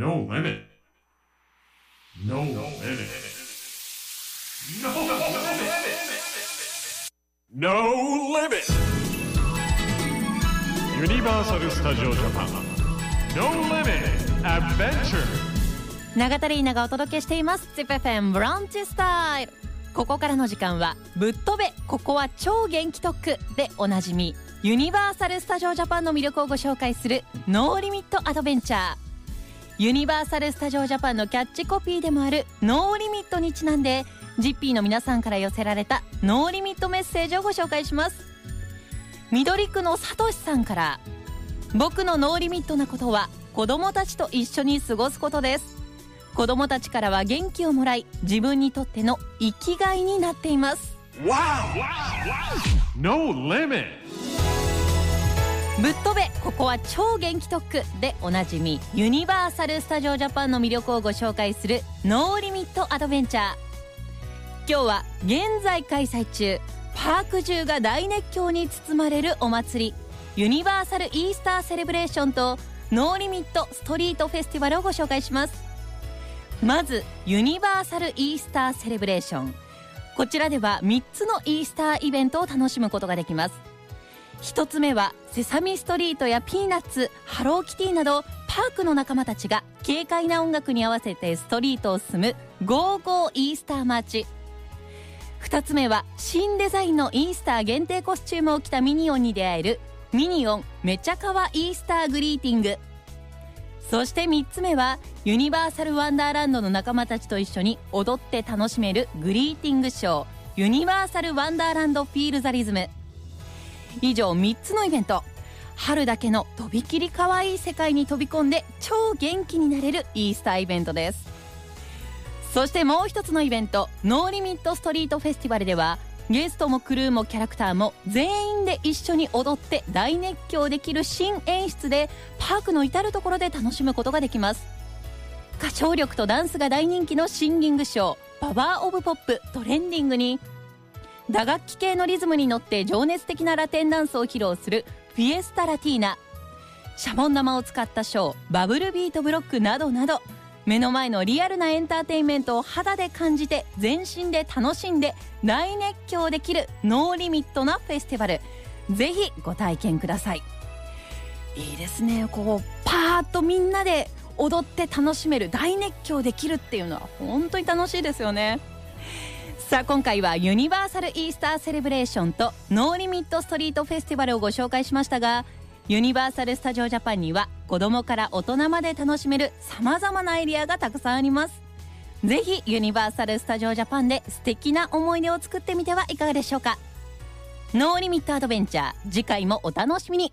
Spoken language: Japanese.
No limit. No limit. No limit. No limit. ユニバーサル・スタジオ・ジャパン No Limit. Adventure. 永田玲奈がお届けしています。ZIPFM ブランチスタイルここからの時間はぶっ飛べ。ここは超元気特区でおなじみ。ユニバーサル・スタジオ・ジャパンの魅力をご紹介する。ノーリミット・アドベンチャーユニバーサル・スタジオ・ジャパンのキャッチコピーでもある No Limit にちなんでジッピーの皆さんから寄せられた No Limit メッセージをご紹介します。緑区のさとしさんから僕の No Limit なことは子供たちと一緒に過ごすことです。子供たちからは元気をもらい自分にとっての生きがいになっています。No Limit. ぶっ飛べ。ここは超元気特区でおなじみユニバーサル・スタジオ・ジャパンの魅力をご紹介する No Limit アドベンチャー。今日は現在開催中。パーク中が大熱狂に包まれるお祭り。ユニバーサル・イースター・セレブレーションと No Limit ストリート・フェスティバルをご紹介します。まずユニバーサル・イースター・セレブレーション。こちらでは3つのイースターイベントを楽しむことができます。1つ目はセサミストリートやピーナッツハローキティなどパークの仲間たちが軽快な音楽に合わせてストリートを進むゴーゴーイースターマーチ。2つ目は新デザインのイースター限定コスチュームを着たミニオンに出会えるミニオンめちゃかわイースターグリーティング。そして3つ目はユニバーサル・ワンダーランドの仲間たちと一緒に踊って楽しめるグリーティングショーユニバーサル・ワンダーランド・フィール・ザ・リズム。以上3つのイベント。春だけのとびきり可愛いい世界に飛び込んで超元気になれるイースターイベントです。そしてもう一つのイベント。ノーリミットストリートフェスティバルではゲストもクルーもキャラクターも全員で一緒に踊って大熱狂できる新演出でパークの至る所で楽しむことができます。歌唱力とダンスが大人気のシンギングショーパワーオブポップトレンディングに打楽器系のリズムに乗って情熱的なラテンダンスを披露するフィエスタラティーナ。シャボン玉を使ったショーバブルビートブロックなどなど目の前のリアルなエンターテインメントを肌で感じて全身で楽しんで大熱狂できる No Limit なフェスティバル。ぜひご体験ください。いいですね。こうパーッとみんなで踊って楽しめる大熱狂できるっていうのは本当に楽しいですよね。さあ今回はユニバーサル・イースター・セレブレーションとノーリミット・ストリート・フェスティバルをご紹介しましたがユニバーサル・スタジオ・ジャパンには子供から大人まで楽しめる様々なエリアがたくさんあります。ぜひユニバーサル・スタジオ・ジャパンで素敵な思い出を作ってみてはいかがでしょうか。ノーリミット・アドベンチャー次回もお楽しみに。